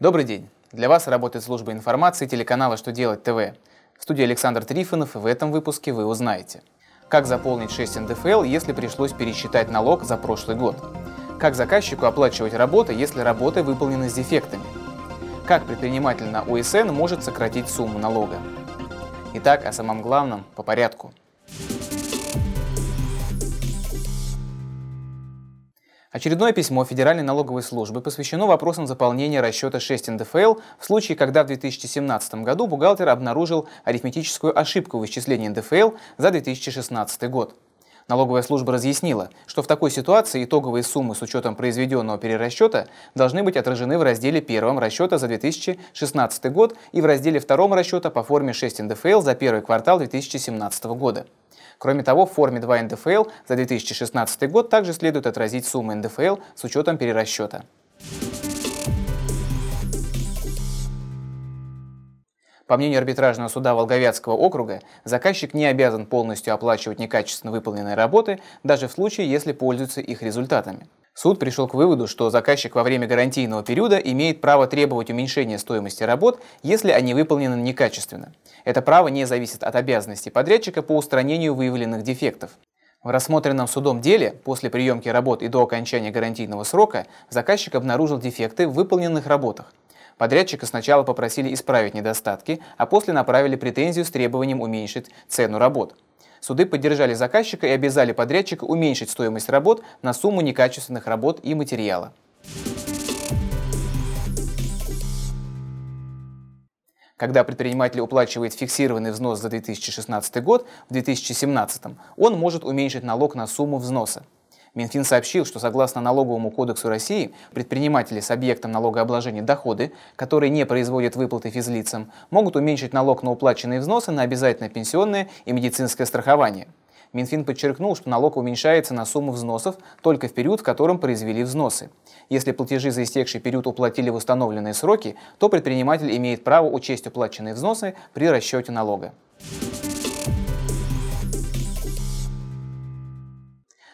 Добрый день! Для вас работает служба информации телеканала «Что делать ТВ». В студии Александр Трифонов, и в этом выпуске вы узнаете, как заполнить 6 НДФЛ, если пришлось пересчитать налог за прошлый год, как заказчику оплачивать работы, если работы выполнены с дефектами, как предприниматель на УСН может сократить сумму налога. Итак, о самом главном по порядку – Очередное письмо Федеральной налоговой службы посвящено вопросам заполнения расчета 6 НДФЛ в случае, когда в 2017 году бухгалтер обнаружил арифметическую ошибку в исчислении НДФЛ за 2016 год. Налоговая служба разъяснила, что в такой ситуации итоговые суммы с учетом произведенного перерасчета должны быть отражены в разделе первом расчета за 2016 год и в разделе втором расчета по форме 6 НДФЛ за первый квартал 2017 года. Кроме того, в форме 2 НДФЛ за 2016 год также следует отразить суммы НДФЛ с учетом перерасчета. По мнению арбитражного суда Волговятского округа, заказчик не обязан полностью оплачивать некачественно выполненные работы, даже в случае, если пользуется их результатами. Суд пришел к выводу, что заказчик во время гарантийного периода имеет право требовать уменьшения стоимости работ, если они выполнены некачественно. Это право не зависит от обязанностей подрядчика по устранению выявленных дефектов. В рассмотренном судом деле, после приемки работ и до окончания гарантийного срока, заказчик обнаружил дефекты в выполненных работах. Подрядчика сначала попросили исправить недостатки, а после направили претензию с требованием уменьшить цену работ. Суды поддержали заказчика и обязали подрядчика уменьшить стоимость работ на сумму некачественных работ и материала. Когда предприниматель уплачивает фиксированный взнос за 2016 год, в 2017 он может уменьшить налог на сумму взноса. Минфин сообщил, что согласно Налоговому кодексу России предприниматели с объектом налогообложения доходы, которые не производят выплаты физлицам, могут уменьшить налог на уплаченные взносы на обязательное пенсионное и медицинское страхование. Минфин подчеркнул, что налог уменьшается на сумму взносов только в период, в котором произвели взносы. Если платежи за истекший период уплатили в установленные сроки, то предприниматель имеет право учесть уплаченные взносы при расчете налога.